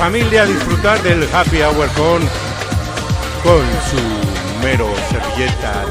familia a disfrutar del happy hour con, con su mero servilleta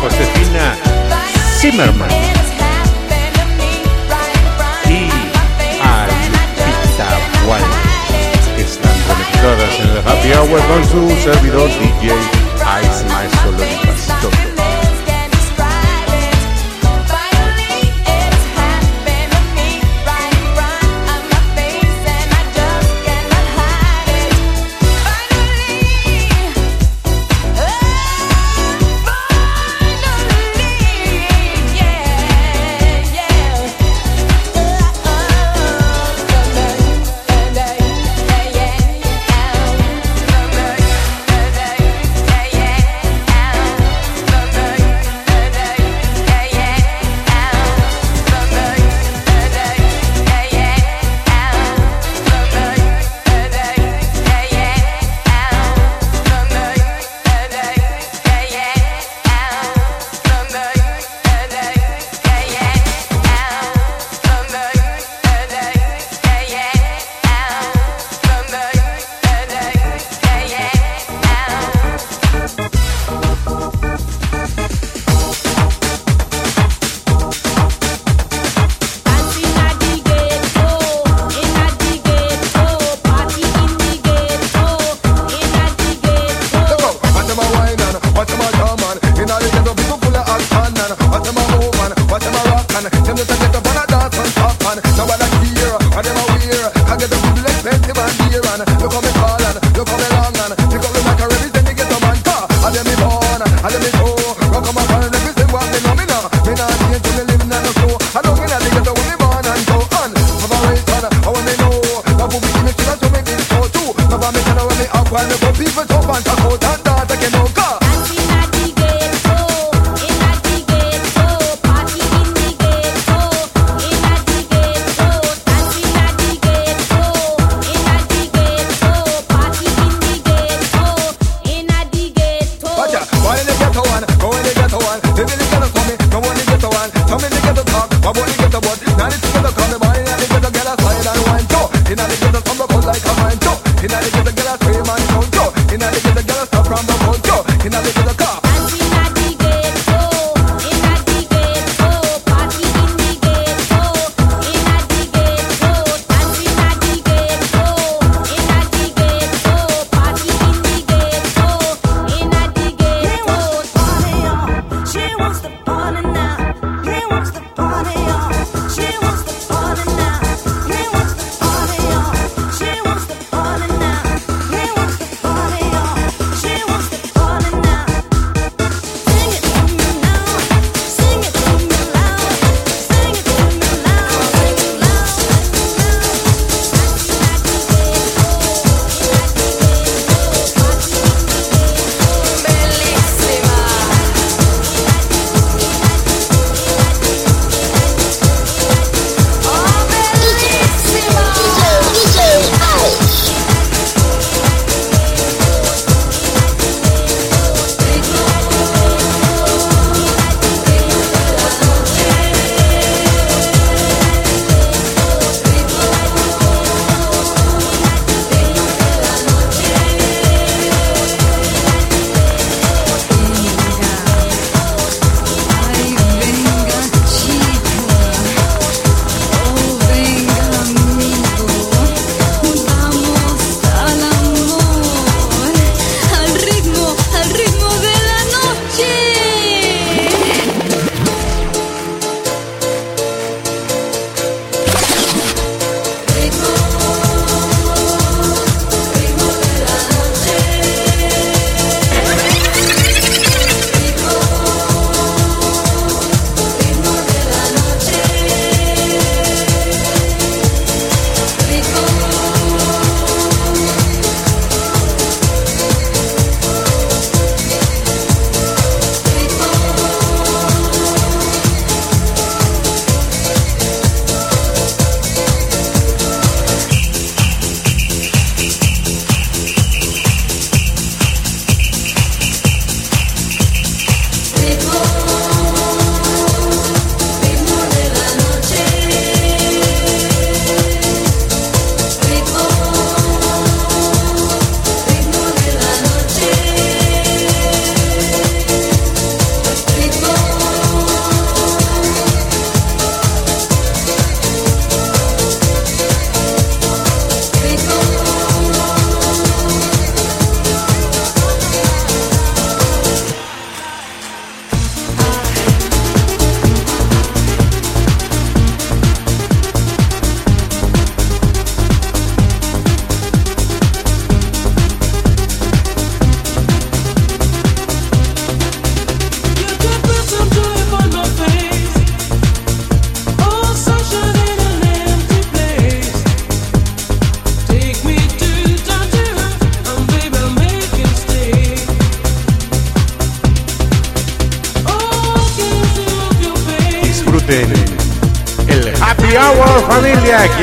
Josefina Zimmerman y a Lupita están conectadas en el Happy Hour con su servidor DJ Ice Maestro Pastor.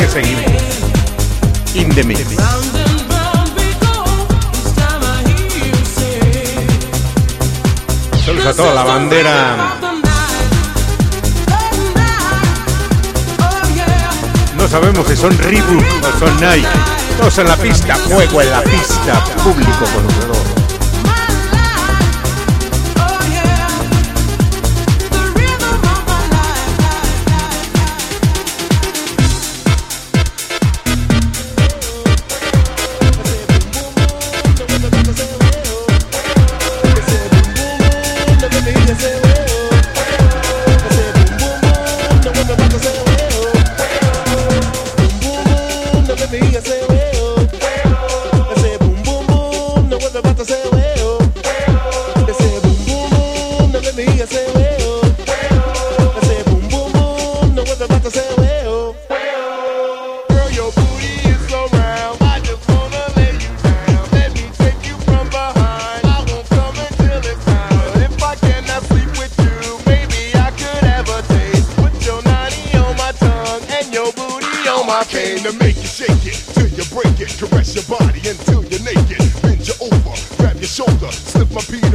Seguimos. In the. Saludos a toda la bandera. No sabemos si son Reebok o son Nike. Todos en la pista, fuego en la pista, público conocedor. break it, caress your body until you're naked. Bend you over, grab your shoulder, slip my piece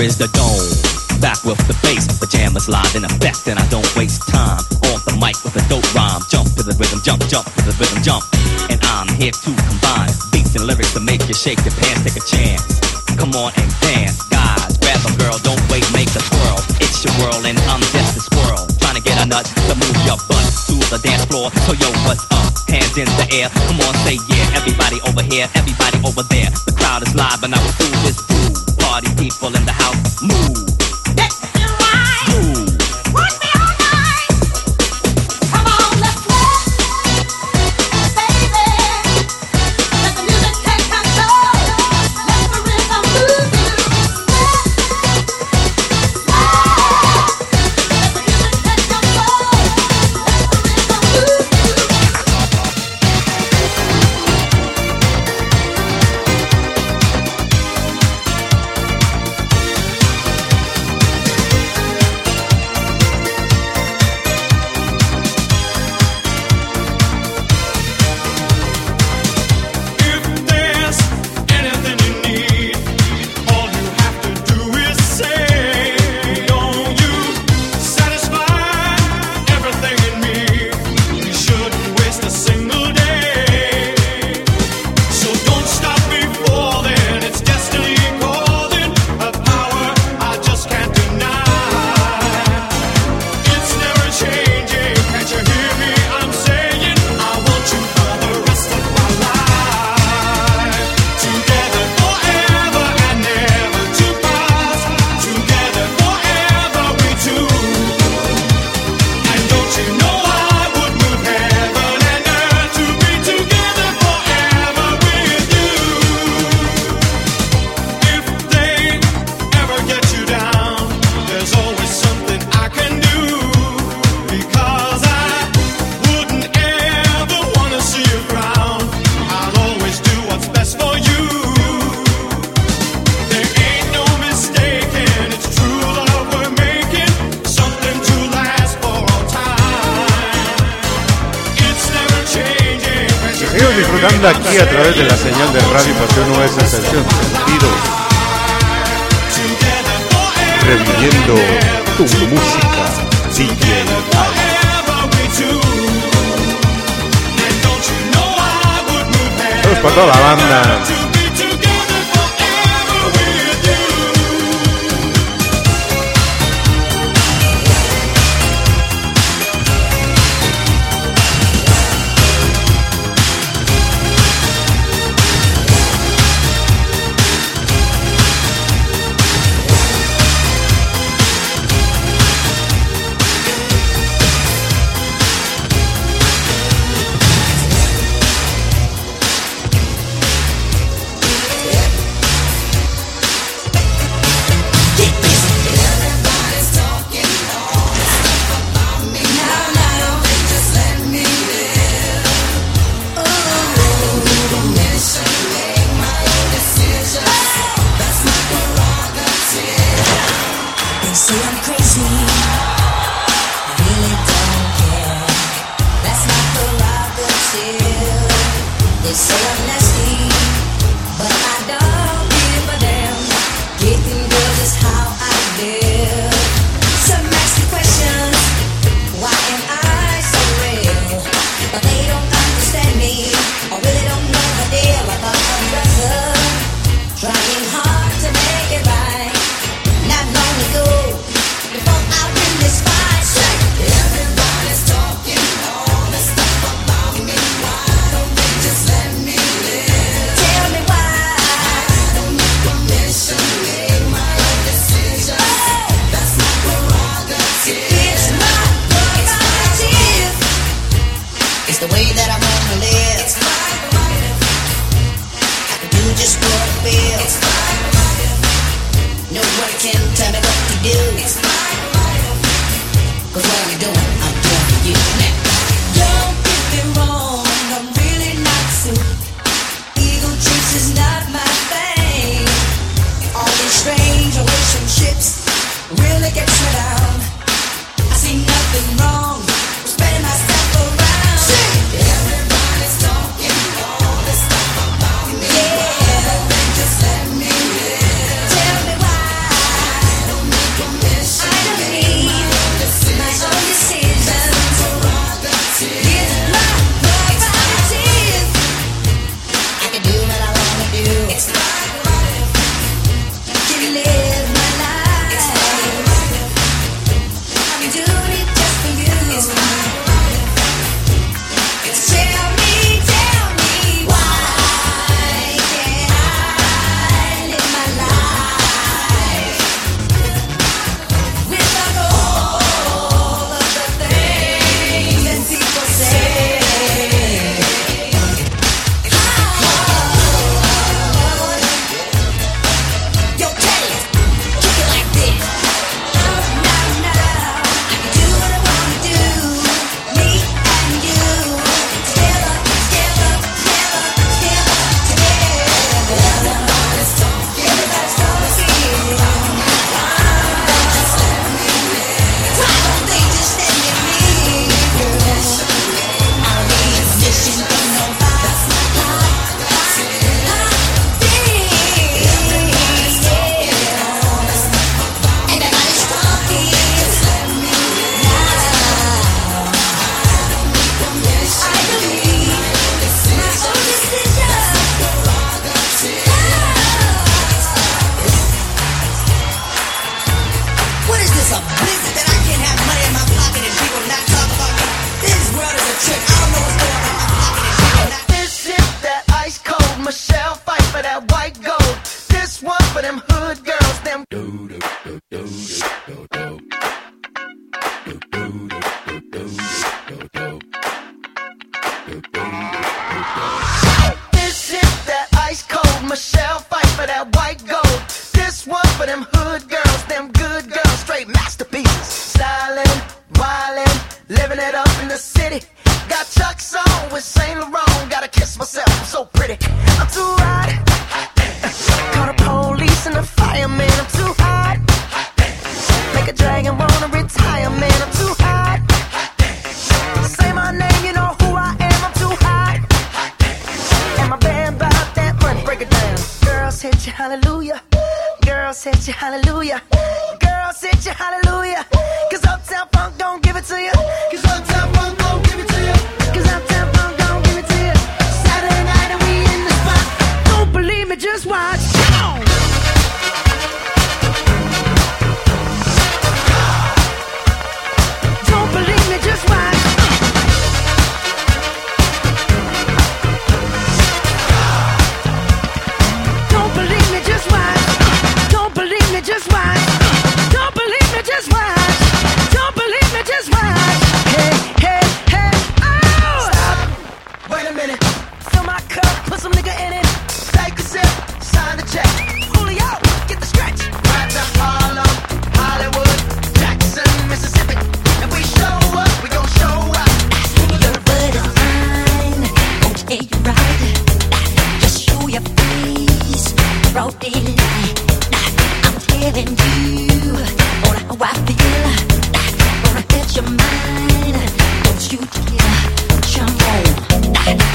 Here is the dome. Back with the bass, the jam is live in effect, and I don't waste time on the mic with a dope rhyme. Jump to the rhythm, jump, jump to the rhythm, jump. And I'm here to combine beats and lyrics to make you shake your pants, take a chance. Come on and dance, guys. Grab a girl, don't wait, make a twirl. It's your world, and I'm just a squirrel. Trying to get a nut to move your butt to the dance floor. So yo, what's up? Hands in the air. Come on, say yeah. Everybody over here, everybody over there. The crowd is live, and I will do this groove. Party people in the house, move. Move.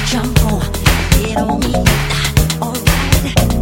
Jump on, get on me. Alright.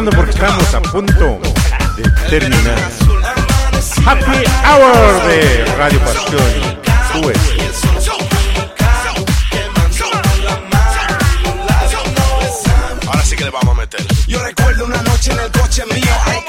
porque estamos a punto de terminar. Happy Hour de Radio Pasión. Ahora sí que le vamos a meter. Yo recuerdo una noche en el coche mío.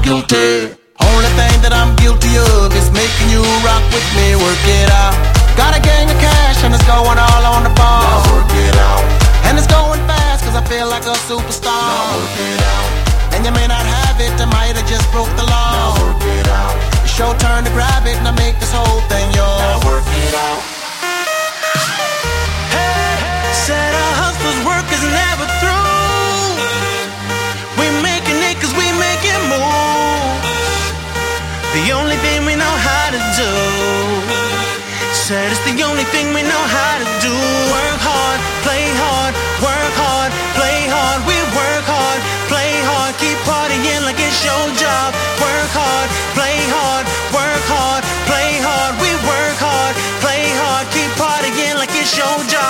I'm guilty. Only thing that I'm guilty of is making you rock with me, work it out. Got a gang of cash and it's going all on the ball. Now work it out. And it's going fast cause I feel like a superstar. Now work it out. And you may not have it, I might have just broke the law. Now work it out. It's your turn to grab it and I make this whole thing yours. Now work it out. Hey, Said our hustlers' work is never the only thing we know how to do. Said it's the only thing we know how to do. Work hard, play hard, work hard, play hard. We work hard, play hard, keep partying like it's your job. Work hard, play hard, work hard, play hard. We work hard, play hard, keep partying like it's your job.